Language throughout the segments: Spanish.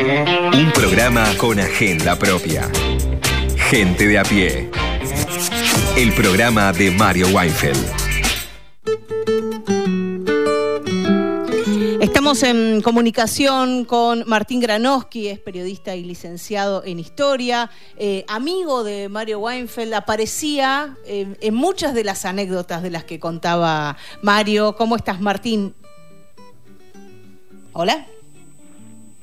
Un programa con agenda propia. Gente de a pie. El programa de Mario Weinfeld. Estamos en comunicación con Martín Granowski, es periodista y licenciado en historia, eh, amigo de Mario Weinfeld, aparecía eh, en muchas de las anécdotas de las que contaba Mario. ¿Cómo estás, Martín? Hola.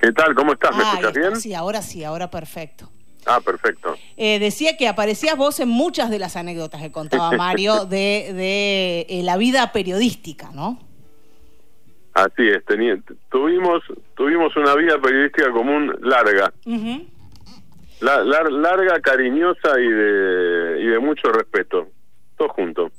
¿Qué tal? ¿Cómo estás? ¿Me Ah, escuchas bien? Sí, ahora sí, ahora perfecto. Ah, perfecto. Eh, decía que aparecías vos en muchas de las anécdotas que contaba Mario de, de, eh, la vida periodística, ¿no? Así es, tuvimos tuvimos una vida periodística común larga, la- larga, cariñosa y de, y de mucho respeto, todo junto.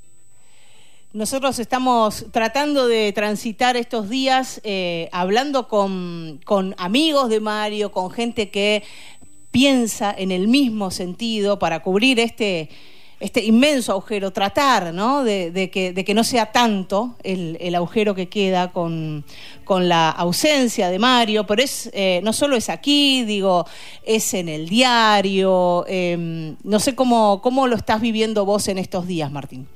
Nosotros estamos tratando de transitar estos días eh, hablando con, amigos de Mario, con gente que piensa en el mismo sentido para cubrir este, este inmenso agujero, tratar de, que, no sea tanto el, agujero que queda con, la ausencia de Mario, pero es eh, no solo es aquí, digo, es en el diario, eh, no sé cómo, cómo lo estás viviendo vos en estos días, Martín.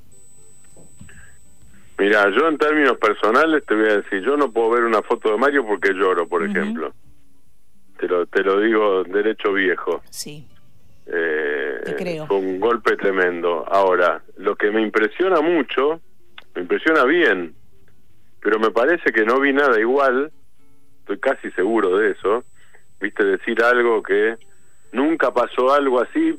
Mira, yo en términos personales te voy a decir, yo no puedo ver una foto de Mario porque lloro, por ejemplo. Te lo, te lo digo derecho viejo. Sí. Eh, Te creo. Fue un golpe tremendo. Ahora, lo que me impresiona mucho, me impresiona bien, pero me parece que no vi nada igual, estoy casi seguro de eso, viste decir algo que nunca pasó algo así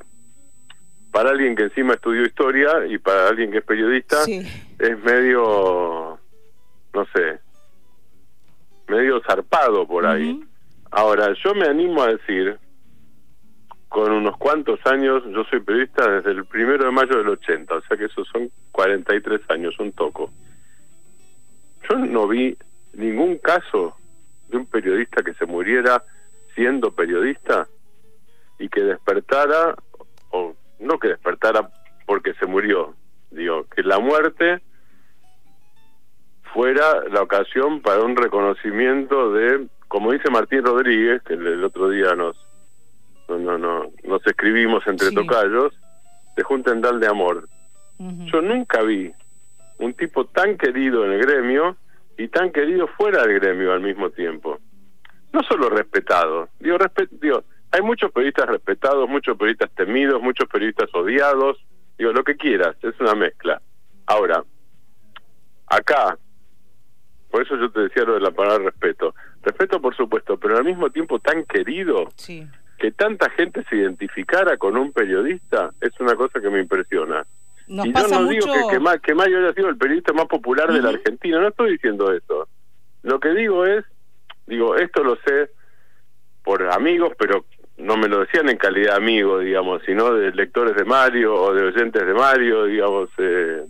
para alguien que encima estudió historia y para alguien que es periodista Sí. es medio, no sé, medio zarpado por ahí. Ahora, yo me animo a decir, con unos cuantos años, yo soy periodista desde el primero de mayo del 80, o sea que esos son 43 años, un toco. Yo no vi ningún caso de un periodista que se muriera siendo periodista y que despertara, o no que despertara porque se murió, digo, que la muerte fuera la ocasión para un reconocimiento de, como dice Martín Rodríguez, que el, otro día nos no, no, no, nos escribimos entre Sí. tocayos, de Juntendal de Amor. Yo nunca vi un tipo tan querido en el gremio y tan querido fuera del gremio al mismo tiempo. No solo respetado, digo, respe- digo hay muchos periodistas respetados, muchos periodistas temidos, muchos periodistas odiados, digo, lo que quieras, es una mezcla. Ahora, acá, por eso yo te decía lo de la palabra respeto. Respeto, por supuesto, pero al mismo tiempo tan querido Sí. que tanta gente se identificara con un periodista es una cosa que me impresiona. Nos y yo pasa no mucho. digo que, que, Ma- que Mario haya sido el periodista más popular de la. Argentina, no estoy diciendo eso. Lo que digo es, digo, esto lo sé por amigos, pero no me lo decían en calidad de amigo, digamos, sino de lectores de Mario o de oyentes de Mario, digamos. Eh,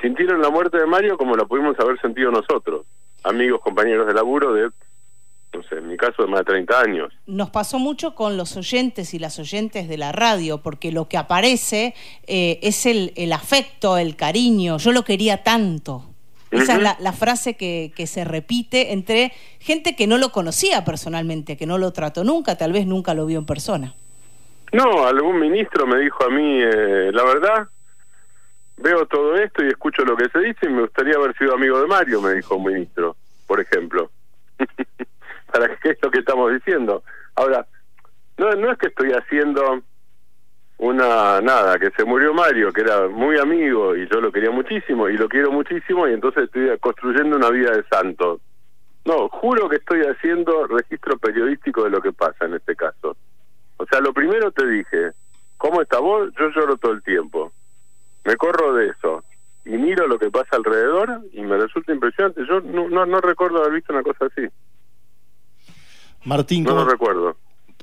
sintieron la muerte de Mario como la pudimos haber sentido nosotros, amigos, compañeros de laburo de, no sé, en mi caso de más de 30 años. Nos pasó mucho con los oyentes y las oyentes de la radio, porque lo que aparece eh, es el, el afecto, el cariño. Yo lo quería tanto. Esa es la frase que, que se repite entre gente que no lo conocía personalmente, que no lo trató nunca, tal vez nunca lo vio en persona. No, algún ministro me dijo a mí, eh, la verdad, veo todo esto y escucho lo que se dice y me gustaría haber sido amigo de Mario, me dijo un ministro, por ejemplo. ¿Para qué es lo que estamos diciendo? Ahora, no, no es que estoy haciendo una nada, que se murió Mario, que era muy amigo y yo lo quería muchísimo y lo quiero muchísimo y entonces estoy construyendo una vida de santo. No, juro que estoy haciendo registro periodístico de lo que pasa en este caso. O sea, lo primero te dije, ¿cómo está vos? Yo lloro todo el tiempo. Me corro de eso. Y miro lo que pasa alrededor y me resulta impresionante. Yo no, no, no recuerdo haber visto una cosa así. Martín, No ¿cómo- lo recuerdo.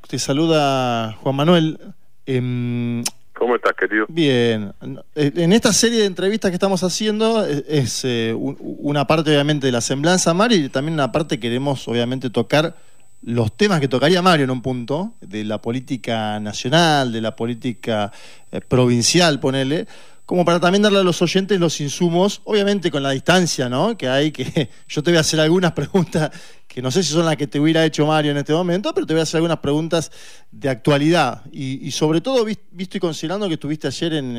te saluda Juan Manuel. Em, ¿Cómo estás, querido? bien, en esta serie de entrevistas que estamos haciendo eh, es eh, un- una parte obviamente de la semblanza Mario y también una parte queremos obviamente tocar los temas que tocaría Mario en un punto, de la política nacional, de la política eh, provincial, ponele, como para también darle a los oyentes los insumos, obviamente con la distancia, ¿no? Que hay que. Yo te voy a hacer algunas preguntas que no sé si son las que te hubiera hecho Mario en este momento, pero te voy a hacer algunas preguntas de actualidad. Y, sobre todo, visto y considerando que estuviste ayer en,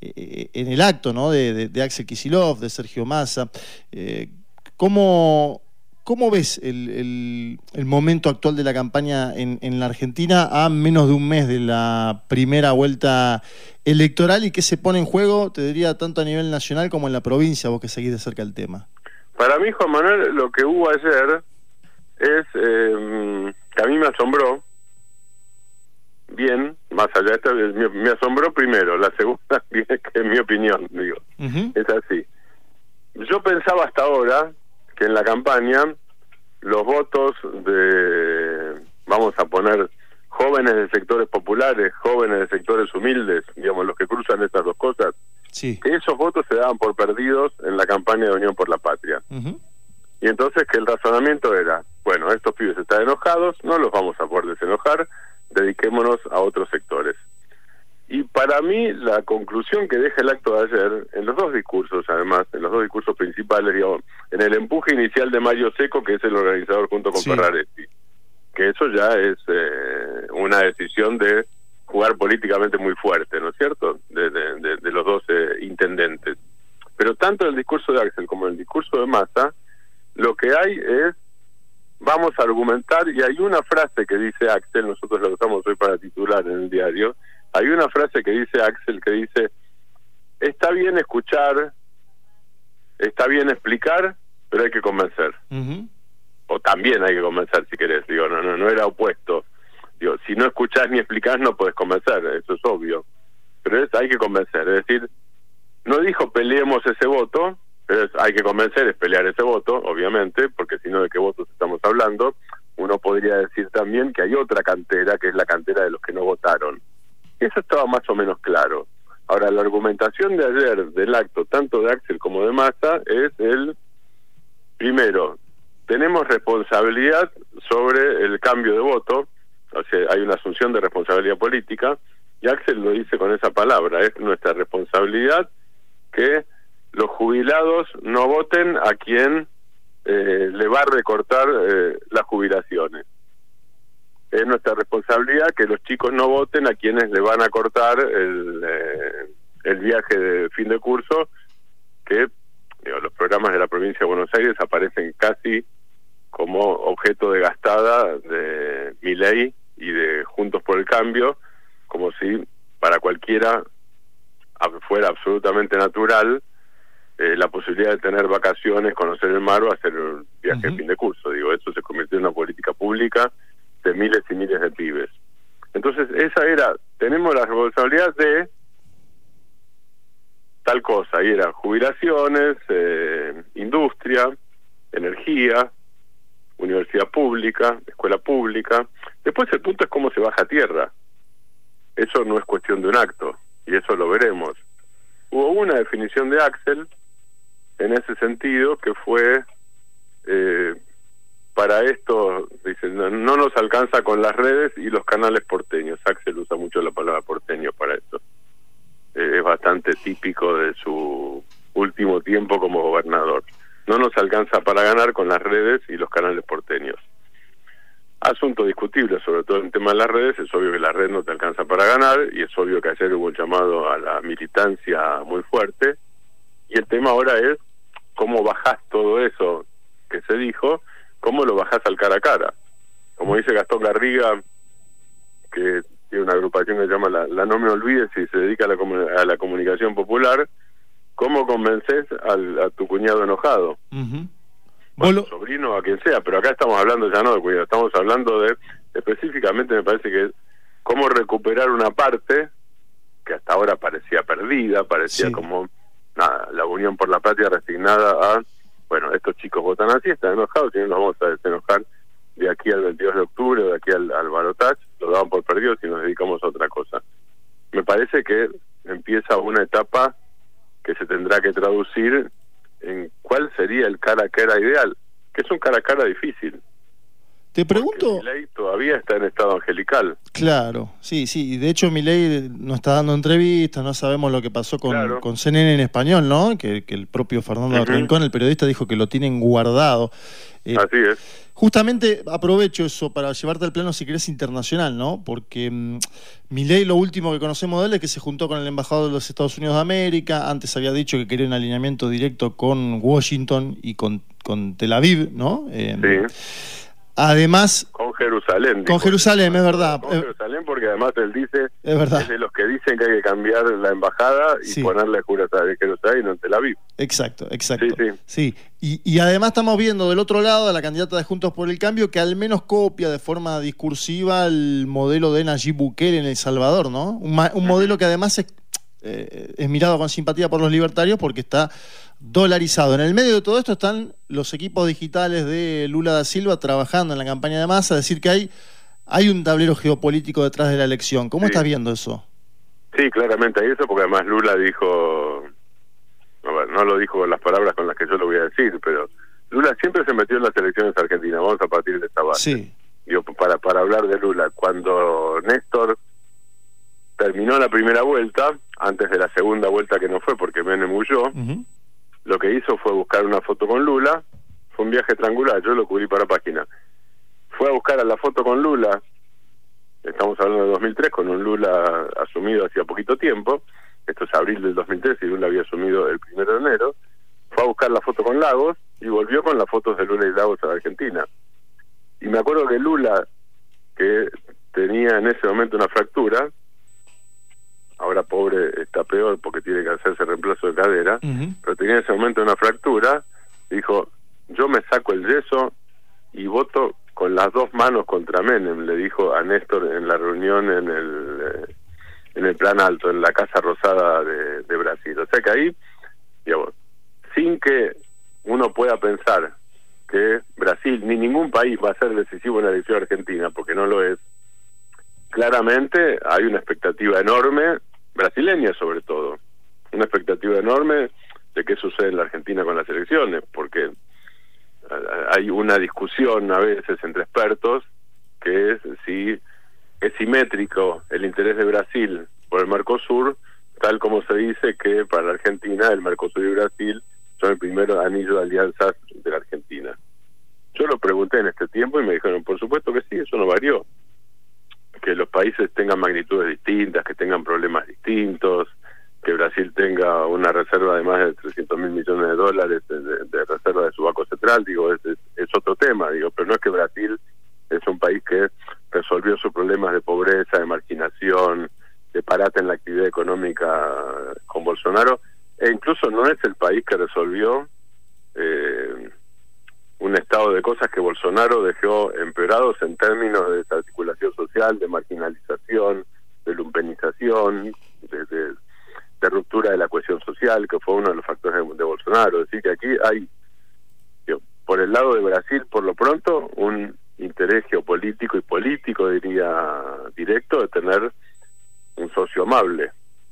eh, en el acto, ¿no? De, Axel Kisilov, de Sergio Massa. Eh, ¿Cómo, ¿Cómo ves el, momento actual de la campaña en, la Argentina a menos de un mes de la primera vuelta electoral y qué se pone en juego, te diría, tanto a nivel nacional como en la provincia, vos que seguís de cerca el tema? Para mí, Juan Manuel, lo que hubo ayer es eh, que a mí me asombró, bien, más allá de esto, me, asombró primero, la segunda, que es mi opinión, digo, es así. Yo pensaba hasta ahora que en la campaña los votos de, vamos a poner, jóvenes de sectores populares, jóvenes de sectores humildes, digamos, los que cruzan estas dos cosas, que esos votos se daban por perdidos en la campaña de Unión por la Patria. Y entonces que el razonamiento era, bueno, estos pibes están enojados, no los vamos a poder desenojar, dediquémonos a otros sectores. Y para mí la conclusión que deja el acto de ayer, en los dos discursos además, en los dos discursos principales, digamos, en el empuje inicial de Mario Seco, que es el organizador junto con Ferraretti, que eso ya es eh, una decisión de jugar políticamente muy fuerte, ¿no es cierto?, de, de, los dos eh, intendentes. Pero tanto el discurso de Axel como el discurso de Massa, lo que hay es, vamos a argumentar, y hay una frase que dice Axel, nosotros la usamos hoy para titular en el diario, hay una frase que dice Axel que dice, está bien escuchar, está bien explicar, pero hay que convencer. O también hay que convencer si querés, digo, no, no, no era opuesto. Digo, si no escuchás ni explicás no puedes convencer, eso es obvio. Pero es, hay que convencer, es decir, no dijo peleemos ese voto, pero hay que convencer, es pelear ese voto, obviamente, porque si no, ¿de qué votos estamos hablando? Uno podría decir también que hay otra cantera, que es la cantera de los que no votaron. Eso estaba más o menos claro. Ahora, la argumentación de ayer del acto, tanto de Axel como de Massa, es el, primero, tenemos responsabilidad sobre el cambio de voto, o sea, hay una asunción de responsabilidad política, y Axel lo dice con esa palabra, es nuestra responsabilidad que los jubilados no voten a quien eh, le va a recortar eh, las jubilaciones. Es nuestra responsabilidad que los chicos no voten a quienes le van a cortar el, eh, el viaje de fin de curso, que los programas de la provincia de Buenos Aires aparecen casi como objeto de gastada de mi ley y de Juntos por el Cambio, como si para cualquiera fuera absolutamente natural eh, la posibilidad de tener vacaciones, conocer el mar o hacer un viaje de fin de curso. Digo, eso se convirtió en una política pública de miles y miles de pibes. Entonces, esa era, tenemos la responsabilidad de tal cosa, y era jubilaciones, eh, industria, energía, universidad pública, escuela pública. Después el punto es cómo se baja a tierra. Eso no es cuestión de un acto, y eso lo veremos. Hubo una definición de Axel en ese sentido que fue eh, para esto, dicen, no, nos alcanza con las redes y los canales porteños. Axel usa mucho la palabra porteño para esto. Eh, es bastante típico de su último tiempo como gobernador. No nos alcanza para ganar con las redes y los canales porteños. Asunto discutible, sobre todo en tema de las redes, es obvio que la red no te alcanza para ganar y es obvio que ayer hubo un llamado a la militancia muy fuerte y el tema ahora es cómo bajás todo eso que se dijo ¿cómo lo bajás al cara a cara? Como dice Gastón Garriga, que tiene una agrupación que se llama La, No Me Olvides y se dedica a la, a la comunicación popular, ¿cómo convences al, a tu cuñado enojado? bueno, sobrino o a quien sea, pero acá estamos hablando ya no de cuñado, estamos hablando de, específicamente me parece que cómo recuperar una parte que hasta ahora parecía perdida, parecía como nada, la Unión por la Patria resignada a bueno, estos chicos votan así, están enojados, no nos vamos a desenojar de aquí al 22 de octubre de aquí al, al lo daban por perdido si nos dedicamos a otra cosa. Me parece que empieza una etapa que se tendrá que traducir en cuál sería el cara a cara ideal, que es un cara a cara difícil. Te pregunto. Milei todavía está en estado angelical. Claro, sí, sí. De hecho, Milei no está dando entrevistas, no sabemos lo que pasó con, con CNN en español, ¿no? Que, el propio Fernando Rincón, el periodista, dijo que lo tienen guardado. Eh, Así es. Justamente aprovecho eso para llevarte al plano, si querés, internacional, ¿no? Porque um, Milei, lo último que conocemos de él es que se juntó con el embajador de los Estados Unidos de América. Antes había dicho que quería un alineamiento directo con Washington y con, con Tel Aviv, ¿no? Eh, sí. Además. Con Jerusalén. Con Jerusalén, es verdad. Con Jerusalén, porque además él dice. Es verdad. Es de los que dicen que hay que cambiar la embajada y ponerle de Jerusalén y no en Tel Aviv. Exacto, exacto. Sí, sí. Y, y, además estamos viendo del otro lado a la candidata de Juntos por el Cambio que al menos copia de forma discursiva el modelo de Nayib Bukele en El Salvador, ¿no? Un, un modelo que además es, eh, es mirado con simpatía por los libertarios porque está dolarizado. En el medio de todo esto están los equipos digitales de Lula da Silva trabajando en la campaña de masa, decir que hay, hay un tablero geopolítico detrás de la elección. ¿Cómo estás viendo eso? Sí, claramente hay eso, porque además Lula dijo, no, lo dijo con las palabras con las que yo lo voy a decir, pero Lula siempre se metió en las elecciones argentinas, vamos a partir de esta base. Sí. para, para hablar de Lula, cuando Néstor terminó la primera vuelta, antes de la segunda vuelta que no fue porque Menem huyó, lo que hizo fue buscar una foto con Lula, fue un viaje triangular, yo lo cubrí para página. Fue a buscar a la foto con Lula, estamos hablando de 2003, con un Lula asumido hacía poquito tiempo, esto es abril del 2003 y Lula había asumido el primero de enero, fue a buscar la foto con Lagos y volvió con las fotos de Lula y Lagos a Argentina. Y me acuerdo que Lula, que tenía en ese momento una fractura, ahora pobre está peor porque tiene que hacerse reemplazo de cadera, pero tenía en ese momento una fractura, dijo, yo me saco el yeso y voto con las dos manos contra Menem, le dijo a Néstor en la reunión en el eh, en el plan alto, en la Casa Rosada de, de Brasil. O sea que ahí, digamos, sin que uno pueda pensar que Brasil ni ningún país va a ser decisivo en la elección argentina, porque no lo es, claramente hay una expectativa enorme, brasileña sobre todo, una expectativa enorme de qué sucede en la Argentina con las elecciones, porque hay una discusión a veces entre expertos que es si es simétrico el interés de Brasil por el Mercosur, tal como se dice que para la Argentina el Mercosur y Brasil son el primer anillo de alianzas de la Argentina. Yo lo pregunté en este tiempo y me dijeron, por supuesto que sí, eso no varió que los países tengan magnitudes distintas, que tengan problemas distintos, que Brasil tenga una reserva de más de 300 mil millones de dólares de, reserva de su banco central, digo, es, es, otro tema, digo, pero no es que Brasil es un país que resolvió sus problemas de pobreza, de marginación, de parate en la actividad económica con Bolsonaro, e incluso no es el país que resolvió eh, un estado de cosas que Bolsonaro dejó empeorados en términos de desarticulación social, de marginalización, de lumpenización, de, ruptura de la cohesión social, que fue uno de los factores de, Bolsonaro. Es decir, que aquí hay, por el lado de Brasil, por lo pronto, un interés geopolítico y político, diría, directo, de tener un socio amable,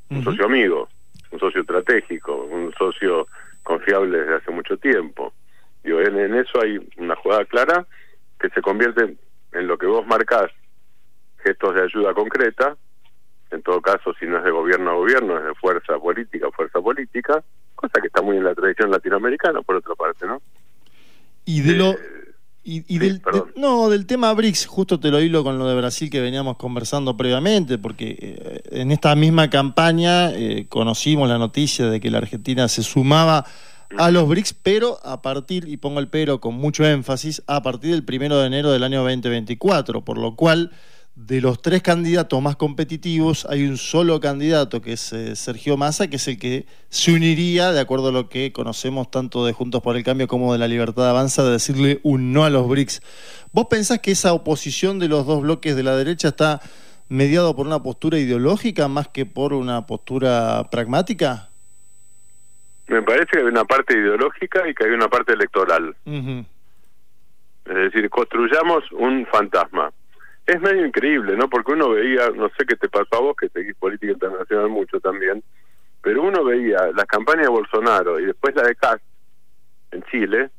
un socio amigo, un socio estratégico, un socio confiable desde hace mucho tiempo en, eso hay una jugada clara que se convierte en lo que vos marcás, gestos de ayuda concreta, en todo caso, si no es de gobierno a gobierno, es de fuerza política a fuerza política, cosa que está muy en la tradición latinoamericana, por otra parte, ¿no? Y de lo... Eh, y, del, no, del tema BRICS, justo te lo hilo con lo de Brasil que veníamos conversando previamente, porque eh, en esta misma campaña eh, conocimos la noticia de que la Argentina se sumaba a los BRICS, pero a partir, y pongo el pero con mucho énfasis, a partir del primero de enero del año 2024, por lo cual de los tres candidatos más competitivos hay un solo candidato que es eh, Sergio Massa, que es el que se uniría, de acuerdo a lo que conocemos tanto de Juntos por el Cambio como de la Libertad Avanza, de decirle un no a los BRICS. ¿Vos pensás que esa oposición de los dos bloques de la derecha está mediado por una postura ideológica más que por una postura pragmática? Me parece que hay una parte ideológica y que hay una parte electoral. Es decir, construyamos un fantasma. Es medio increíble, ¿no? Porque uno veía, no sé qué te pasó a vos, que seguís política internacional mucho también, pero uno veía la campaña de Bolsonaro y después la de Cast en Chile,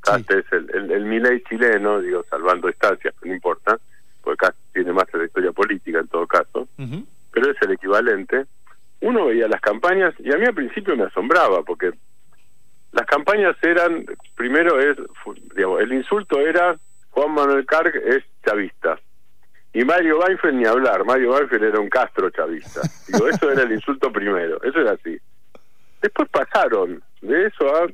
Caste es el, el, el Milei chileno, digo, salvando distancias, no importa, porque Caste tiene más trayectoria política en todo caso, pero es el equivalente. Uno veía las campañas y a mí al principio me asombraba, porque las campañas eran, primero es, digamos, el insulto era Juan Manuel Carg es chavista. Y Mario Weinfeld ni hablar, Mario Weinfeld era un Castro chavista. Digo, eso era el insulto primero, eso era así. Después pasaron de eso a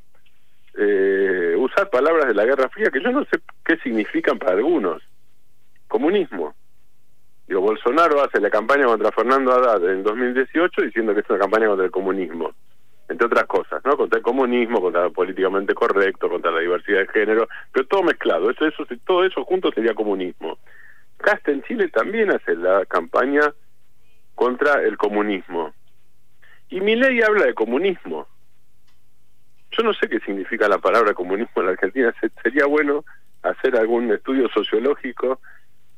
eh, usar palabras de la Guerra Fría que yo no sé qué significan para algunos. Comunismo. Bolsonaro hace la campaña contra Fernando Haddad en 2018 diciendo que es una campaña contra el comunismo, entre otras cosas, ¿no? Contra el comunismo, contra lo políticamente correcto, contra la diversidad de género, pero todo mezclado. Eso, eso, todo eso junto sería comunismo. Casta en Chile también hace la campaña contra el comunismo. Y mi ley habla de comunismo. Yo no sé qué significa la palabra comunismo en la Argentina. Se- Sería bueno hacer algún estudio sociológico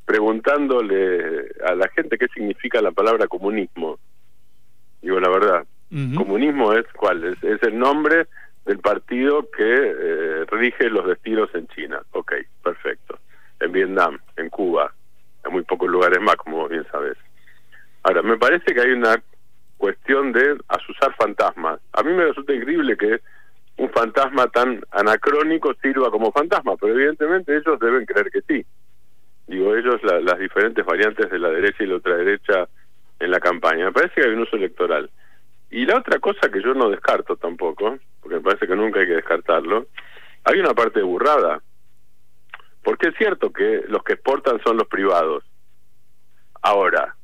preguntándole a la gente qué significa la palabra comunismo. Digo la verdad. Comunismo es cuál? Es, es el nombre del partido que eh, rige los destinos en China. Ok, perfecto. En Vietnam, en Cuba, en muy pocos lugares más, como bien sabes. Ahora, me parece que hay una cuestión de asusar fantasmas. A mí me resulta increíble que un fantasma tan anacrónico sirva como fantasma, pero evidentemente ellos deben creer que sí. Digo, ellos, la- las diferentes variantes de la derecha y la ultraderecha en la campaña. Me parece que hay un uso electoral. Y la otra cosa que yo no descarto tampoco, porque me parece que nunca hay que descartarlo, hay una parte burrada. Porque es cierto que los que exportan son los privados. Ahora,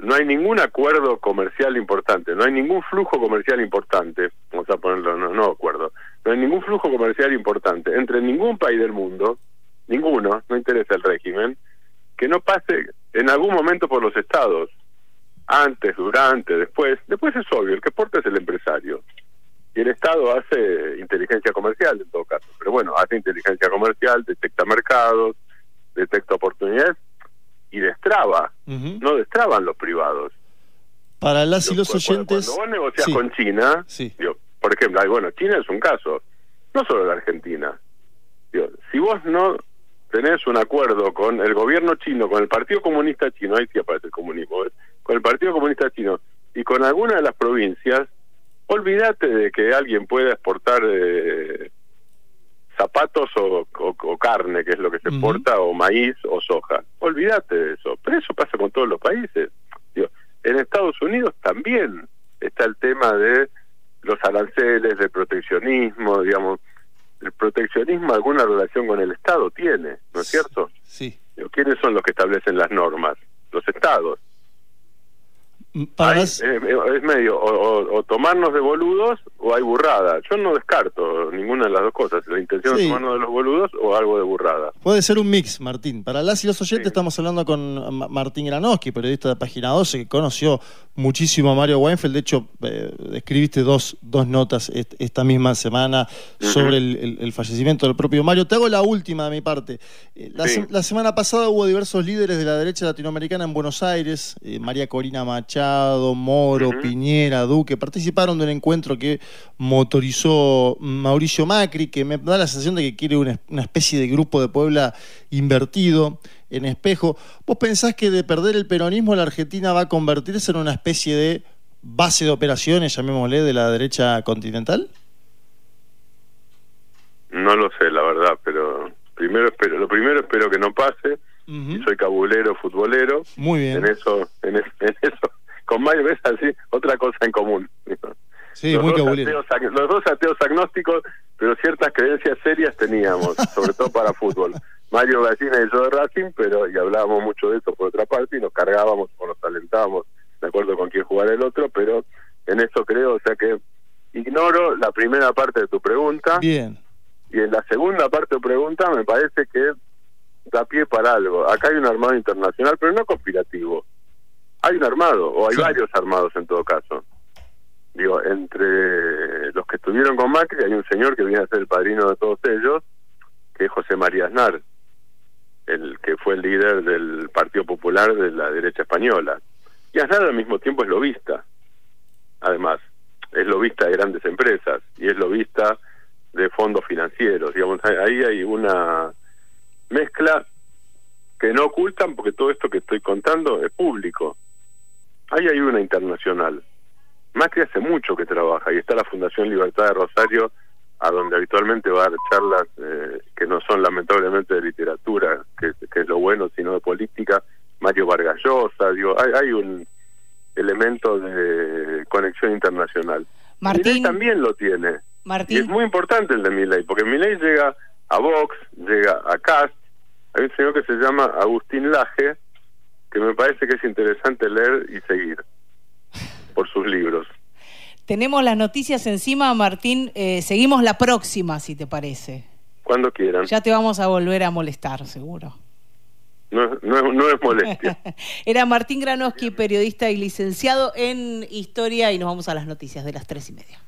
no hay ningún acuerdo comercial importante, no hay ningún flujo comercial importante, vamos a ponerlo, no, no acuerdo, no hay ningún flujo comercial importante entre ningún país del mundo, ninguno, no interesa el régimen, que no pase en algún momento por los estados, antes, durante, después, después es obvio, el que exporta es el empresario. Y el Estado hace inteligencia comercial en todo caso, pero bueno, hace inteligencia comercial, detecta mercados, detecta oportunidades y destraba, no destraban los privados. Para las y los Cuando- oyentes. Cuando vos negociás Sí. con China, Sí. digo, por ejemplo, bueno, China es un caso, no solo la Argentina. Digo, si vos no tenés un acuerdo con el gobierno chino, con el Partido Comunista Chino, ahí sí aparece el comunismo, ¿ves? con el Partido Comunista Chino y con alguna de las provincias, olvídate de que alguien pueda exportar eh, zapatos o, o- o carne, que es lo que se exporta, o maíz o soja. Olvídate de eso. Pero eso pasa con todos los países. Digo, en Estados Unidos también está el tema de los aranceles, del proteccionismo, digamos. El proteccionismo alguna relación con el Estado tiene, ¿no es cierto? Sí. ¿Quiénes son los que establecen las normas? Los Estados. Mm, Hay, eh, eh, es medio o, o- o tomarnos de boludos o hay burrada. Yo no descarto ninguna de las dos cosas, la intención Sí. de tomarnos de los boludos o algo de burrada. Puede ser un mix, Martín. Para las y los oyentes Sí. estamos hablando con Ma- Martín Granowski, periodista de Página 12, que conoció muchísimo a Mario Weinfeld. De hecho, eh, escribiste dos, dos notas est- esta misma semana sobre el, el- el fallecimiento del propio Mario. Te hago la última de mi parte. Eh, la, Sí. se- la semana pasada hubo diversos líderes de la derecha latinoamericana en Buenos Aires. eh, María Corina Machado, Moro. Piñera, Duque. Participaron de un encuentro que motorizó Mauricio Macri, que me da la sensación de que quiere una, una especie de grupo de Puebla invertido en espejo. ¿Vos pensás que de perder el peronismo la Argentina va a convertirse en una especie de base de operaciones, llamémosle, de la derecha continental? No lo sé, la verdad, pero primero espero, lo primero espero que no pase. Y soy cabulero, futbolero. Muy bien. En eso, en, es- en eso, con Mario ves así otra cosa en común. Sí, los, muy dos cabulero. ateos, los dos ateos agnósticos, pero ciertas creencias serias teníamos, sobre todo para fútbol. Mario Gallina y yo de Racing, pero y hablábamos mucho de eso por otra parte y nos cargábamos o nos alentábamos de acuerdo con quién jugar el otro, pero en eso creo, o sea que ignoro la primera parte de tu pregunta Bien. y en la segunda parte de tu pregunta me parece que da pie para algo. Acá hay un armado internacional, pero no conspirativo. Hay un armado, o hay Sí. varios armados en todo caso. Digo, entre los que estuvieron con Macri hay un señor que viene a ser el padrino de todos ellos, que es José María Aznar, el que fue el líder del Partido Popular de la derecha española. Y Aznar al mismo tiempo es lobista. Además, es lobista de grandes empresas y es lobista de fondos financieros. Digamos, ahí hay una mezcla que no ocultan porque todo esto que estoy contando es público. Ahí hay una internacional. Macri hace mucho que trabaja y está la Fundación Libertad de Rosario, a donde habitualmente va a dar charlas eh, que no son lamentablemente de literatura, que, es lo bueno, sino de política. Mario Vargas Llosa, digo, hay, hay un elemento de conexión internacional. Martín también lo tiene. Martín. Y es muy importante el de Milei, porque Milei llega a Vox, llega a Cast, hay un señor que se llama Agustín Laje, que me parece que es interesante leer y seguir por sus libros. Tenemos las noticias encima, Martín. Eh, seguimos la próxima, si te parece. Cuando quieran. Ya te vamos a volver a molestar, seguro. No, no, no es molestia. Era Martín Granoski, periodista y licenciado en Historia, y nos vamos a las noticias de las tres y media.